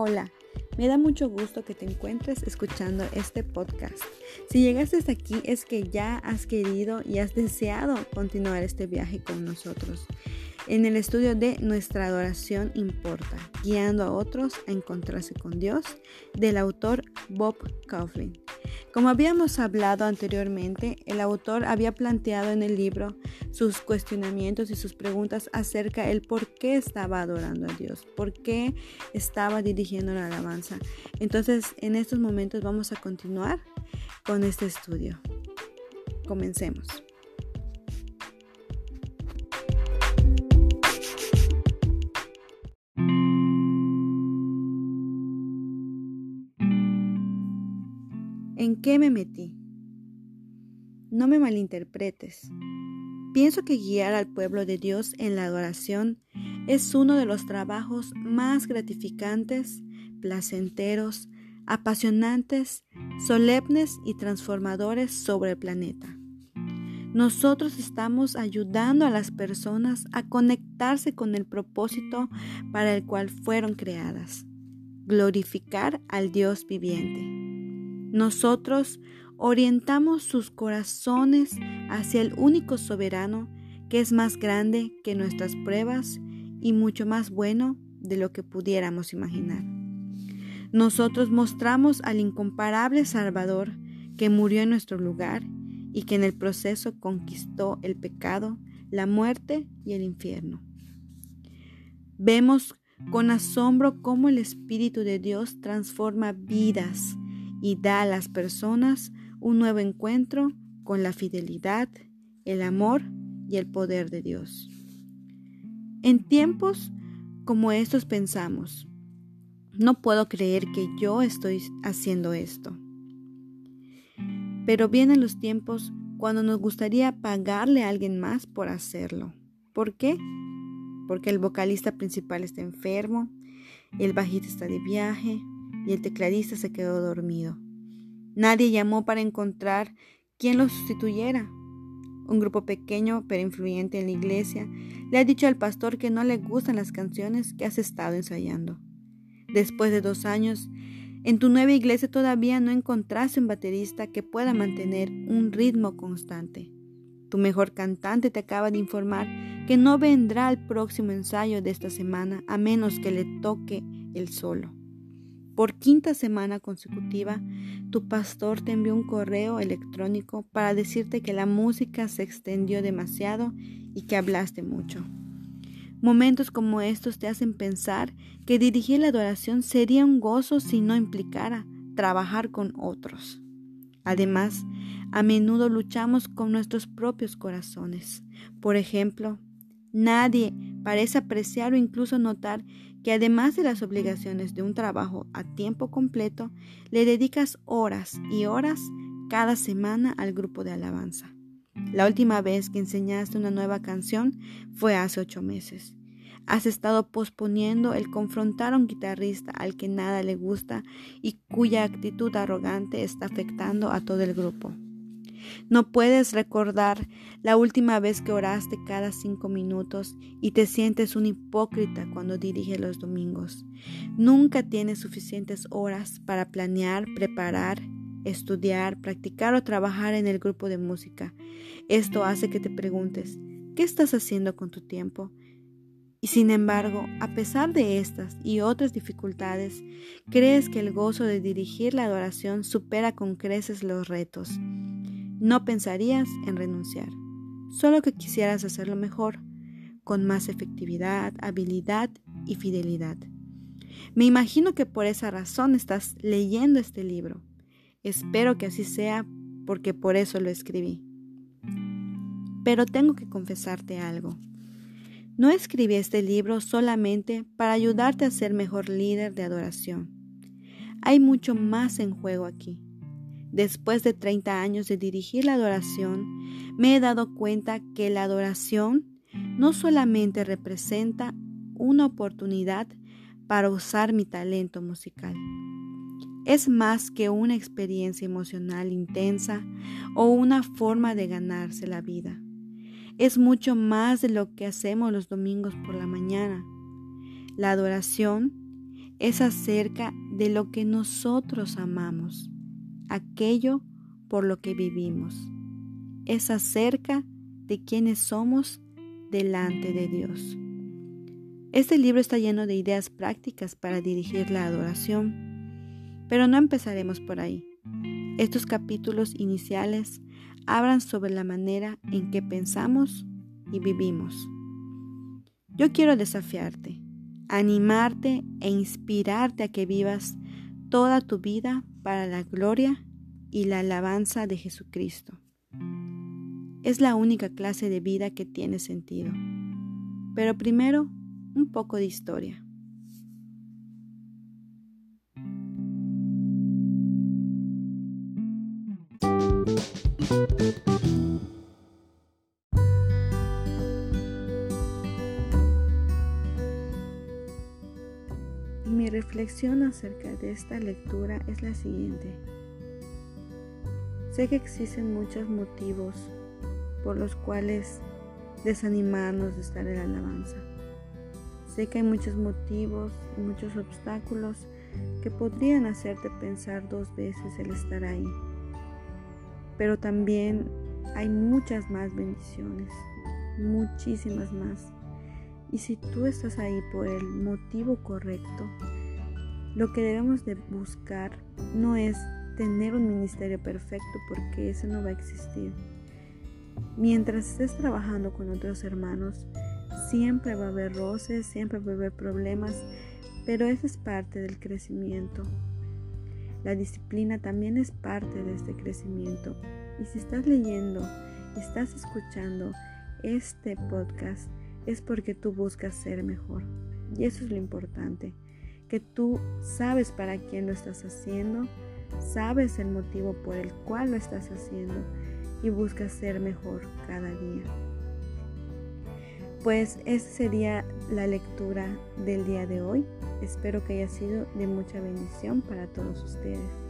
Hola, me da mucho gusto que te encuentres escuchando este podcast. Si llegaste hasta aquí es que ya has querido y has deseado continuar este viaje con nosotros en el estudio de Nuestra adoración importa, guiando a otros a encontrarse con Dios, del autor Bob Kauflin. Como habíamos hablado anteriormente, el autor había planteado en el libro sus cuestionamientos y sus preguntas acerca del por qué estaba adorando a Dios, por qué estaba dirigiendo la alabanza. Entonces, en estos momentos vamos a continuar con este estudio. Comencemos. ¿En qué me metí? No me malinterpretes. Pienso que guiar al pueblo de Dios en la adoración es uno de los trabajos más gratificantes, placenteros, apasionantes, solemnes y transformadores sobre el planeta. Nosotros estamos ayudando a las personas a conectarse con el propósito para el cual fueron creadas, glorificar al Dios viviente. Nosotros orientamos sus corazones hacia el único soberano que es más grande que nuestras pruebas y mucho más bueno de lo que pudiéramos imaginar. Nosotros mostramos al incomparable Salvador que murió en nuestro lugar y que en el proceso conquistó el pecado, la muerte y el infierno. Vemos con asombro cómo el Espíritu de Dios transforma vidas y da a las personas un nuevo encuentro con la fidelidad, el amor y el poder de Dios. En tiempos como estos pensamos, no puedo creer que yo estoy haciendo esto. Pero vienen los tiempos cuando nos gustaría pagarle a alguien más por hacerlo. ¿Por qué? Porque el vocalista principal está enfermo, el bajista está de viaje, y el tecladista se quedó dormido. Nadie llamó para encontrar quién lo sustituyera. Un grupo pequeño pero influyente en la iglesia le ha dicho al pastor que no le gustan las canciones que has estado ensayando. Después de dos años, en tu nueva iglesia todavía no encontraste un baterista que pueda mantener un ritmo constante. Tu mejor cantante te acaba de informar que no vendrá al próximo ensayo de esta semana a menos que le toque el solo. Por quinta semana consecutiva, tu pastor te envió un correo electrónico para decirte que la música se extendió demasiado y que hablaste mucho. Momentos como estos te hacen pensar que dirigir la adoración sería un gozo si no implicara trabajar con otros. Además, a menudo luchamos con nuestros propios corazones. Por ejemplo, nadie parece apreciar o incluso notar que además de las obligaciones de un trabajo a tiempo completo, le dedicas horas y horas cada semana al grupo de alabanza. La última vez que enseñaste una nueva canción fue hace ocho meses. Has estado posponiendo el confrontar a un guitarrista al que nada le gusta y cuya actitud arrogante está afectando a todo el grupo. No puedes recordar la última vez que oraste cada cinco minutos y te sientes un hipócrita cuando diriges los domingos. Nunca tienes suficientes horas para planear, preparar, estudiar, practicar o trabajar en el grupo de música. Esto hace que te preguntes, ¿qué estás haciendo con tu tiempo? Y sin embargo, a pesar de estas y otras dificultades, crees que el gozo de dirigir la adoración supera con creces los retos. No pensarías en renunciar, solo que quisieras hacerlo mejor, con más efectividad, habilidad y fidelidad. Me imagino que por esa razón estás leyendo este libro. Espero que así sea porque por eso lo escribí. Pero tengo que confesarte algo. No escribí este libro solamente para ayudarte a ser mejor líder de adoración. Hay mucho más en juego aquí. Después de 30 años de dirigir la adoración, me he dado cuenta que la adoración no solamente representa una oportunidad para usar mi talento musical. Es más que una experiencia emocional intensa o una forma de ganarse la vida. Es mucho más de lo que hacemos los domingos por la mañana. La adoración es acerca de lo que nosotros amamos, aquello por lo que vivimos. Es acerca de quienes somos delante de Dios. Este libro está lleno de ideas prácticas para dirigir la adoración, pero no empezaremos por ahí. Estos capítulos iniciales hablan sobre la manera en que pensamos y vivimos. Yo quiero desafiarte, animarte e inspirarte a que vivas toda tu vida para la gloria y la alabanza de Jesucristo. Es la única clase de vida que tiene sentido. Pero primero, un poco de historia. Reflexión acerca de esta lectura es la siguiente. Sé que existen muchos motivos por los cuales desanimarnos de estar en la alabanza. Sé que hay muchos motivos y muchos obstáculos que podrían hacerte pensar dos veces el estar ahí. Pero también hay muchas más bendiciones, muchísimas más. Y si tú estás ahí por el motivo correcto, lo que debemos de buscar no es tener un ministerio perfecto porque eso no va a existir. Mientras estés trabajando con otros hermanos, siempre va a haber roces, siempre va a haber problemas, pero eso es parte del crecimiento. La disciplina también es parte de este crecimiento. Y si estás leyendo, estás escuchando este podcast, es porque tú buscas ser mejor. Y eso es lo importante, que tú sabes para quién lo estás haciendo, sabes el motivo por el cual lo estás haciendo y buscas ser mejor cada día. Pues esa sería la lectura del día de hoy. Espero que haya sido de mucha bendición para todos ustedes.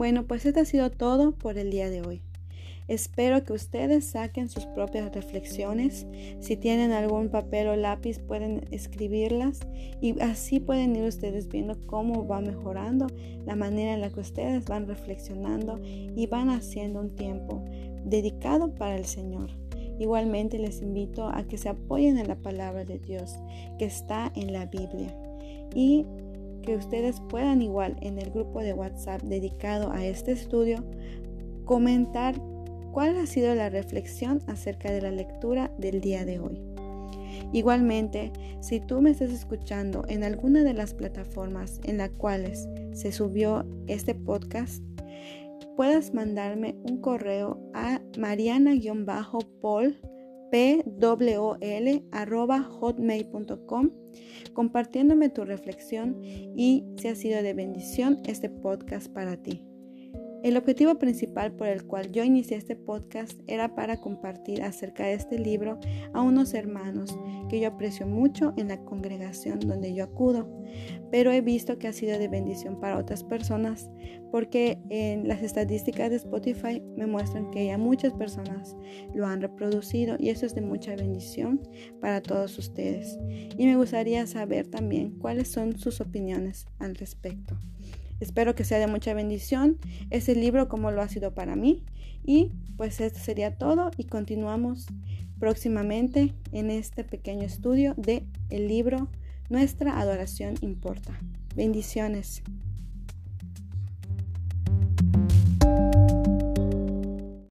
Bueno, pues esto ha sido todo por el día de hoy. Espero que ustedes saquen sus propias reflexiones. Si tienen algún papel o lápiz pueden escribirlas y así pueden ir ustedes viendo cómo va mejorando la manera en la que ustedes van reflexionando y van haciendo un tiempo dedicado para el Señor. Igualmente les invito a que se apoyen en la palabra de Dios que está en la Biblia y que ustedes puedan igual en el grupo de WhatsApp dedicado a este estudio comentar cuál ha sido la reflexión acerca de la lectura del día de hoy. Igualmente, si tú me estás escuchando en alguna de las plataformas en las cuales se subió este podcast, puedas mandarme un correo a mariana-paul hotmail.com compartiéndome tu reflexión y si ha sido de bendición este podcast para ti. El objetivo principal por el cual yo inicié este podcast era para compartir acerca de este libro a unos hermanos que yo aprecio mucho en la congregación donde yo acudo, pero he visto que ha sido de bendición para otras personas porque en las estadísticas de Spotify me muestran que ya muchas personas lo han reproducido y eso es de mucha bendición para todos ustedes. Y me gustaría saber también cuáles son sus opiniones al respecto. Espero que sea de mucha bendición ese libro como lo ha sido para mí. Y pues esto sería todo y continuamos próximamente en este pequeño estudio de el libro Nuestra adoración importa. Bendiciones.